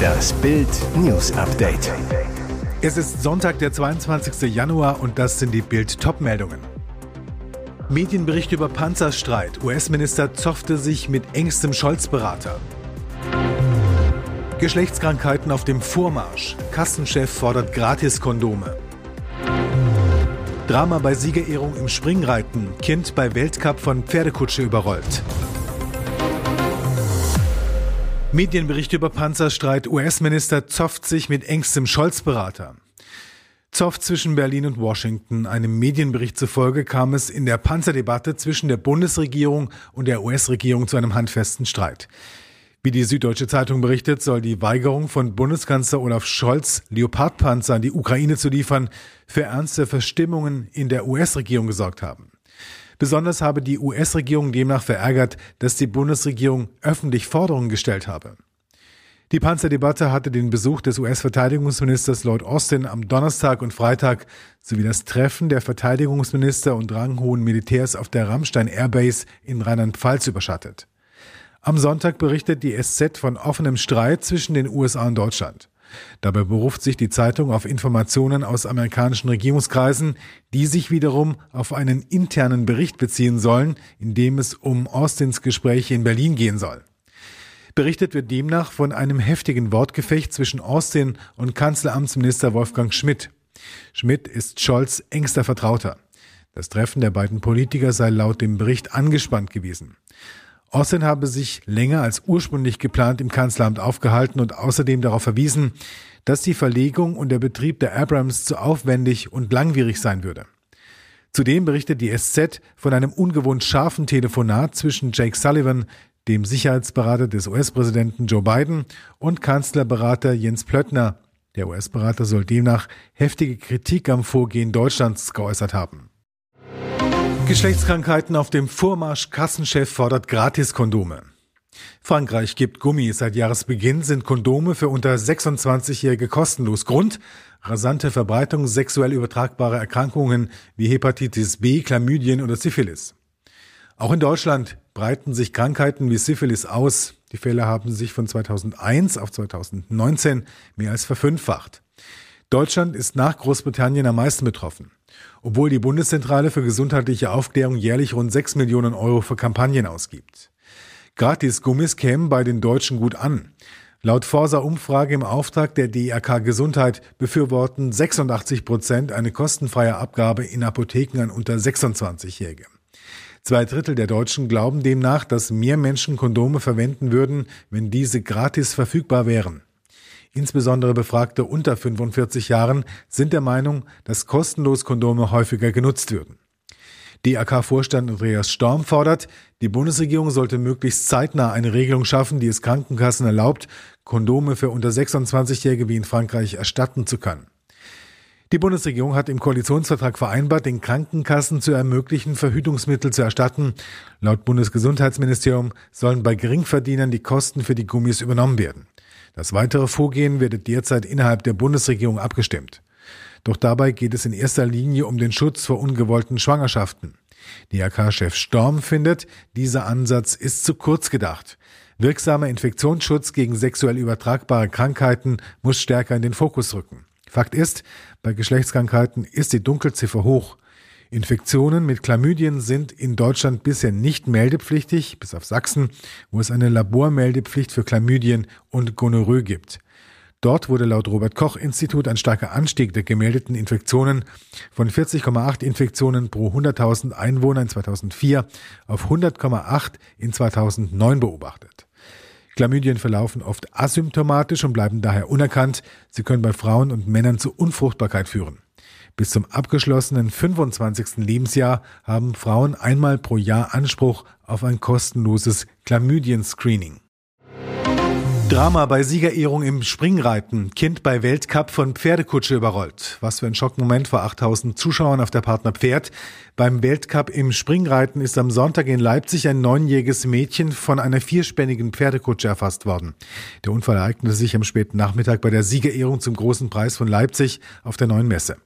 Das Bild News Update. Es ist Sonntag, der 22. Januar und das sind die Bild Topmeldungen. Medienbericht über Panzerstreit. US-Minister zoffte sich mit engstem Scholz-Berater. Geschlechtskrankheiten auf dem Vormarsch. Kassenchef fordert Gratiskondome. Drama bei Siegerehrung im Springreiten. Kind bei Weltcup von Pferdekutsche überrollt. Medienbericht über Panzerstreit. US-Minister zofft sich mit engstem Scholz-Berater. Zoff zwischen Berlin und Washington. Einem Medienbericht zufolge kam es in der Panzerdebatte zwischen der Bundesregierung und der US-Regierung zu einem handfesten Streit. Wie die Süddeutsche Zeitung berichtet, soll die Weigerung von Bundeskanzler Olaf Scholz, Leopardpanzer an die Ukraine zu liefern, für ernste Verstimmungen in der US-Regierung gesorgt haben. Besonders habe die US-Regierung demnach verärgert, dass die Bundesregierung öffentlich Forderungen gestellt habe. Die Panzerdebatte hatte den Besuch des US-Verteidigungsministers Lloyd Austin am Donnerstag und Freitag sowie das Treffen der Verteidigungsminister und ranghohen Militärs auf der Rammstein Airbase in Rheinland-Pfalz überschattet. Am Sonntag berichtet die SZ von offenem Streit zwischen den USA und Deutschland. Dabei beruft sich die Zeitung auf Informationen aus amerikanischen Regierungskreisen, die sich wiederum auf einen internen Bericht beziehen sollen, in dem es um Austins Gespräche in Berlin gehen soll. Berichtet wird demnach von einem heftigen Wortgefecht zwischen Austin und Kanzleramtsminister Wolfgang Schmidt. Schmidt ist Scholz engster Vertrauter. Das Treffen der beiden Politiker sei laut dem Bericht angespannt gewesen. Austin habe sich länger als ursprünglich geplant im Kanzleramt aufgehalten und außerdem darauf verwiesen, dass die Verlegung und der Betrieb der Abrams zu aufwendig und langwierig sein würde. Zudem berichtet die SZ von einem ungewohnt scharfen Telefonat zwischen Jake Sullivan, dem Sicherheitsberater des US-Präsidenten Joe Biden, und Kanzlerberater Jens Plöttner. Der US-Berater soll demnach heftige Kritik am Vorgehen Deutschlands geäußert haben. Geschlechtskrankheiten auf dem Vormarsch. Kassenchef fordert Gratiskondome. Frankreich gibt Gummi. Seit Jahresbeginn sind Kondome für unter 26-Jährige kostenlos. Grund? Rasante Verbreitung sexuell übertragbarer Erkrankungen wie Hepatitis B, Chlamydien oder Syphilis. Auch in Deutschland breiten sich Krankheiten wie Syphilis aus. Die Fälle haben sich von 2001 auf 2019 mehr als verfünffacht. Deutschland ist nach Großbritannien am meisten betroffen. Obwohl die Bundeszentrale für gesundheitliche Aufklärung jährlich rund 6 Millionen Euro für Kampagnen ausgibt. Gratis-Gummis kämen bei den Deutschen gut an. Laut Forsa-Umfrage im Auftrag der DRK Gesundheit befürworten 86 Prozent eine kostenfreie Abgabe in Apotheken an unter 26-Jährige. Zwei Drittel der Deutschen glauben demnach, dass mehr Menschen Kondome verwenden würden, wenn diese gratis verfügbar wären. Insbesondere Befragte unter 45 Jahren sind der Meinung, dass kostenlos Kondome häufiger genutzt würden. DAK-Vorstand Andreas Storm fordert, die Bundesregierung sollte möglichst zeitnah eine Regelung schaffen, die es Krankenkassen erlaubt, Kondome für unter 26-Jährige wie in Frankreich erstatten zu können. Die Bundesregierung hat im Koalitionsvertrag vereinbart, den Krankenkassen zu ermöglichen, Verhütungsmittel zu erstatten. Laut Bundesgesundheitsministerium sollen bei Geringverdienern die Kosten für die Gummis übernommen werden. Das weitere Vorgehen wird derzeit innerhalb der Bundesregierung abgestimmt. Doch dabei geht es in erster Linie um den Schutz vor ungewollten Schwangerschaften. DRK-Chef Storm findet, dieser Ansatz ist zu kurz gedacht. Wirksamer Infektionsschutz gegen sexuell übertragbare Krankheiten muss stärker in den Fokus rücken. Fakt ist, bei Geschlechtskrankheiten ist die Dunkelziffer hoch. Infektionen mit Chlamydien sind in Deutschland bisher nicht meldepflichtig, bis auf Sachsen, wo es eine Labormeldepflicht für Chlamydien und Gonorrhoe gibt. Dort wurde laut Robert Koch Institut ein starker Anstieg der gemeldeten Infektionen von 40,8 Infektionen pro 100.000 Einwohner in 2004 auf 100,8 in 2009 beobachtet. Chlamydien verlaufen oft asymptomatisch und bleiben daher unerkannt. Sie können bei Frauen und Männern zu Unfruchtbarkeit führen. Bis zum abgeschlossenen 25. Lebensjahr haben Frauen einmal pro Jahr Anspruch auf ein kostenloses Chlamydien-Screening. Drama bei Siegerehrung im Springreiten. Kind bei Weltcup von Pferdekutsche überrollt. Was für ein Schockmoment vor 8000 Zuschauern auf der Partner Pferd. Beim Weltcup im Springreiten ist am Sonntag in Leipzig ein neunjähriges Mädchen von einer vierspännigen Pferdekutsche erfasst worden. Der Unfall ereignete sich am späten Nachmittag bei der Siegerehrung zum großen Preis von Leipzig auf der neuen Messe.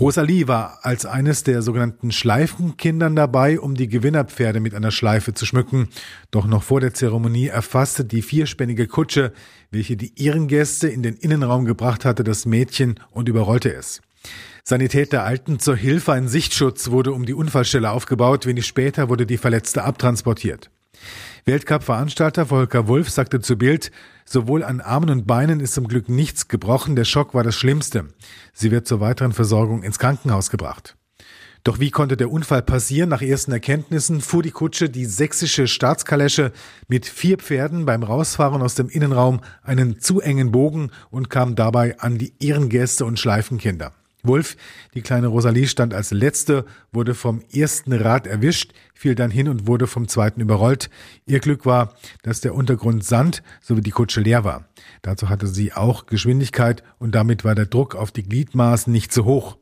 Rosalie war als eines der sogenannten Schleifenkindern dabei, um die Gewinnerpferde mit einer Schleife zu schmücken. Doch noch vor der Zeremonie erfasste die vierspännige Kutsche, welche die Ehrengäste in den Innenraum gebracht hatte, das Mädchen und überrollte es. Sanität der Alten zur Hilfe, ein Sichtschutz wurde um die Unfallstelle aufgebaut, wenig später wurde die Verletzte abtransportiert. Weltcup-Veranstalter Volker Wulff sagte zu Bild, sowohl an Armen und Beinen ist zum Glück nichts gebrochen, der Schock war das Schlimmste. Sie wird zur weiteren Versorgung ins Krankenhaus gebracht. Doch wie konnte der Unfall passieren? Nach ersten Erkenntnissen fuhr die Kutsche, die sächsische Staatskalesche, mit vier Pferden beim Rausfahren aus dem Innenraum einen zu engen Bogen und kam dabei an die Ehrengäste und Schleifenkinder. Wolf, die kleine Rosalie, stand als letzte, wurde vom ersten Rad erwischt, fiel dann hin und wurde vom zweiten überrollt. Ihr Glück war, dass der Untergrund Sand sowie die Kutsche leer war. Dazu hatte sie auch Geschwindigkeit und damit war der Druck auf die Gliedmaßen nicht zu hoch.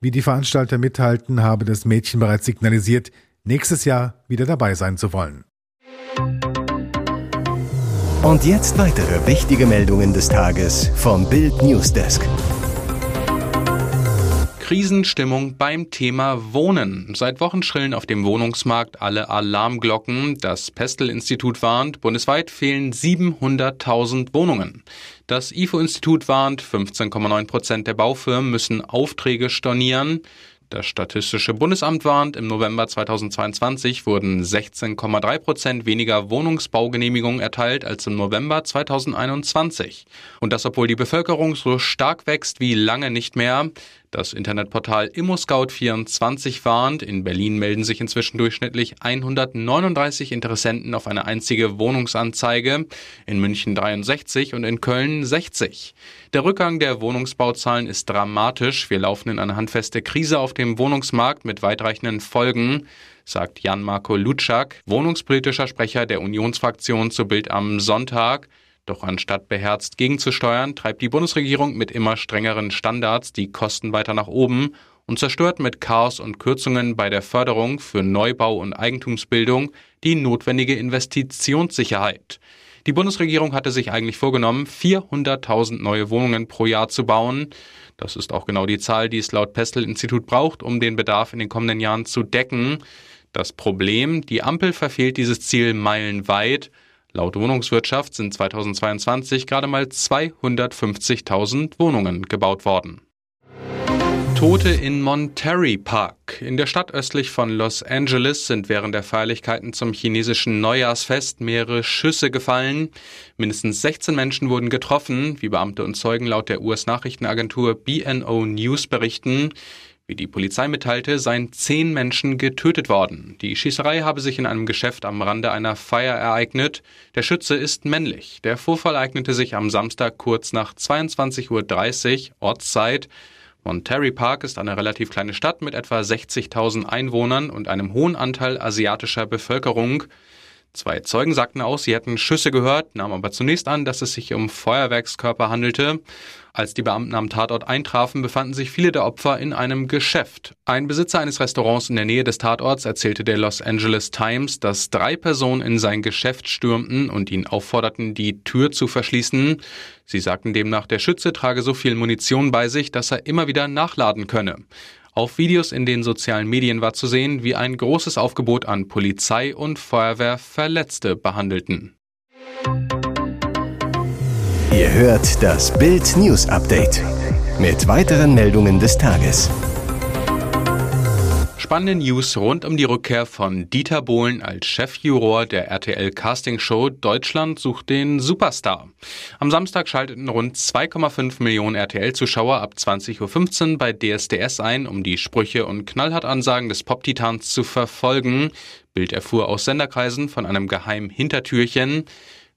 Wie die Veranstalter mithalten, habe das Mädchen bereits signalisiert, nächstes Jahr wieder dabei sein zu wollen. Und jetzt weitere wichtige Meldungen des Tages vom Bild Newsdesk. Krisenstimmung beim Thema Wohnen. Seit Wochen schrillen auf dem Wohnungsmarkt alle Alarmglocken. Das Pestel-Institut warnt, bundesweit fehlen 700.000 Wohnungen. Das IFO-Institut warnt, 15,9 Prozent der Baufirmen müssen Aufträge stornieren. Das Statistische Bundesamt warnt, im November 2022 wurden 16,3 Prozent weniger Wohnungsbaugenehmigungen erteilt als im November 2021. Und das, obwohl die Bevölkerung so stark wächst wie lange nicht mehr. Das Internetportal ImmoScout24 warnt, in Berlin melden sich inzwischen durchschnittlich 139 Interessenten auf eine einzige Wohnungsanzeige, in München 63 und in Köln 60. Der Rückgang der Wohnungsbauzahlen ist dramatisch. Wir laufen in eine handfeste Krise auf dem Wohnungsmarkt mit weitreichenden Folgen sagt Jan-Marco Lutschak, wohnungspolitischer Sprecher der Unionsfraktion zu Bild am Sonntag. Doch anstatt beherzt gegenzusteuern, treibt die Bundesregierung mit immer strengeren Standards die Kosten weiter nach oben und zerstört mit Chaos und Kürzungen bei der Förderung für Neubau und Eigentumsbildung die notwendige Investitionssicherheit. Die Bundesregierung hatte sich eigentlich vorgenommen, 400.000 neue Wohnungen pro Jahr zu bauen. Das ist auch genau die Zahl, die es laut Pestel-Institut braucht, um den Bedarf in den kommenden Jahren zu decken. Das Problem, die Ampel verfehlt dieses Ziel meilenweit. Laut Wohnungswirtschaft sind 2022 gerade mal 250.000 Wohnungen gebaut worden. Tote in Monterey Park. In der Stadt östlich von Los Angeles sind während der Feierlichkeiten zum chinesischen Neujahrsfest mehrere Schüsse gefallen. Mindestens 16 Menschen wurden getroffen, wie Beamte und Zeugen laut der US-Nachrichtenagentur BNO News berichten. Wie die Polizei mitteilte, seien zehn Menschen getötet worden. Die Schießerei habe sich in einem Geschäft am Rande einer Feier ereignet. Der Schütze ist männlich. Der Vorfall ereignete sich am Samstag kurz nach 22.30 Uhr Ortszeit. Monterey Park ist eine relativ kleine Stadt mit etwa 60.000 Einwohnern und einem hohen Anteil asiatischer Bevölkerung. Zwei Zeugen sagten aus, sie hätten Schüsse gehört, nahmen aber zunächst an, dass es sich um Feuerwerkskörper handelte. Als die Beamten am Tatort eintrafen, befanden sich viele der Opfer in einem Geschäft. Ein Besitzer eines Restaurants in der Nähe des Tatorts erzählte der Los Angeles Times, dass drei Personen in sein Geschäft stürmten und ihn aufforderten, die Tür zu verschließen. Sie sagten demnach, der Schütze trage so viel Munition bei sich, dass er immer wieder nachladen könne. Auf Videos in den sozialen Medien war zu sehen, wie ein großes Aufgebot an Polizei und Feuerwehr Verletzte behandelten. Ihr hört das Bild News Update mit weiteren Meldungen des Tages. Spannende News rund um die Rückkehr von Dieter Bohlen als Chefjuror der RTL Casting Show Deutschland sucht den Superstar. Am Samstag schalteten rund 2,5 Millionen RTL-Zuschauer ab 20.15 Uhr bei DSDS ein, um die Sprüche und Knallhart-Ansagen des Pop-Titans zu verfolgen. Bild erfuhr aus Senderkreisen von einem geheimen Hintertürchen.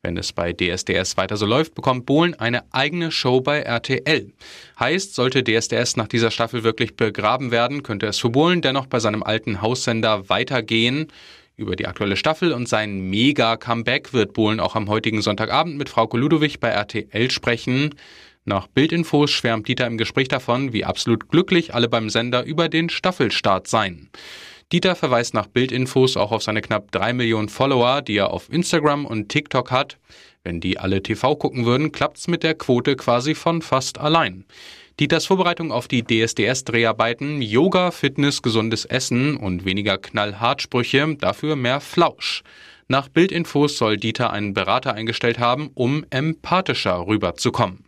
Wenn es bei DSDS weiter so läuft, bekommt Bohlen eine eigene Show bei RTL. Heißt, sollte DSDS nach dieser Staffel wirklich begraben werden, könnte es für Bohlen dennoch bei seinem alten Haussender weitergehen. Über die aktuelle Staffel und sein Mega-Comeback wird Bohlen auch am heutigen Sonntagabend mit Frau Ludowig bei RTL sprechen. Nach Bildinfos schwärmt Dieter im Gespräch davon, wie absolut glücklich alle beim Sender über den Staffelstart seien. Dieter verweist nach Bildinfos auch auf seine knapp drei Millionen Follower, die er auf Instagram und TikTok hat. Wenn die alle TV gucken würden, klappt's mit der Quote quasi von fast allein. Dieters Vorbereitung auf die DSDS-Dreharbeiten, Yoga, Fitness, gesundes Essen und weniger Knallhartsprüche, dafür mehr Flausch. Nach Bildinfos soll Dieter einen Berater eingestellt haben, um empathischer rüberzukommen.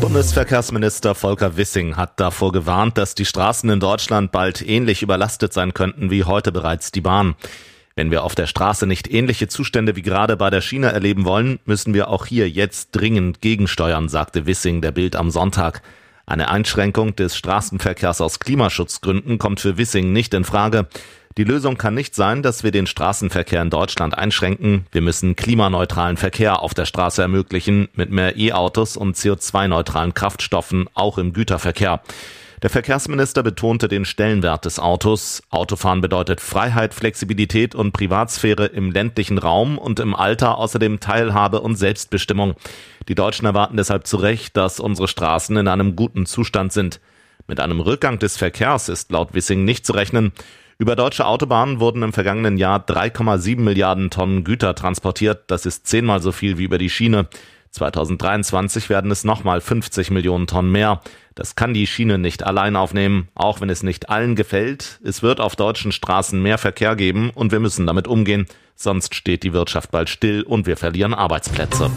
Bundesverkehrsminister Volker Wissing hat davor gewarnt, dass die Straßen in Deutschland bald ähnlich überlastet sein könnten wie heute bereits die Bahn. Wenn wir auf der Straße nicht ähnliche Zustände wie gerade bei der Schiene erleben wollen, müssen wir auch hier jetzt dringend gegensteuern, sagte Wissing der Bild am Sonntag. Eine Einschränkung des Straßenverkehrs aus Klimaschutzgründen kommt für Wissing nicht in Frage. Die Lösung kann nicht sein, dass wir den Straßenverkehr in Deutschland einschränken. Wir müssen klimaneutralen Verkehr auf der Straße ermöglichen, mit mehr E-Autos und CO2-neutralen Kraftstoffen, auch im Güterverkehr. Der Verkehrsminister betonte den Stellenwert des Autos. Autofahren bedeutet Freiheit, Flexibilität und Privatsphäre im ländlichen Raum und im Alter außerdem Teilhabe und Selbstbestimmung. Die Deutschen erwarten deshalb zu Recht, dass unsere Straßen in einem guten Zustand sind. Mit einem Rückgang des Verkehrs ist laut Wissing nicht zu rechnen. Über deutsche Autobahnen wurden im vergangenen Jahr 3,7 Milliarden Tonnen Güter transportiert. Das ist zehnmal so viel wie über die Schiene. 2023 werden es nochmal 50 Millionen Tonnen mehr. Das kann die Schiene nicht allein aufnehmen, auch wenn es nicht allen gefällt. Es wird auf deutschen Straßen mehr Verkehr geben und wir müssen damit umgehen, sonst steht die Wirtschaft bald still und wir verlieren Arbeitsplätze.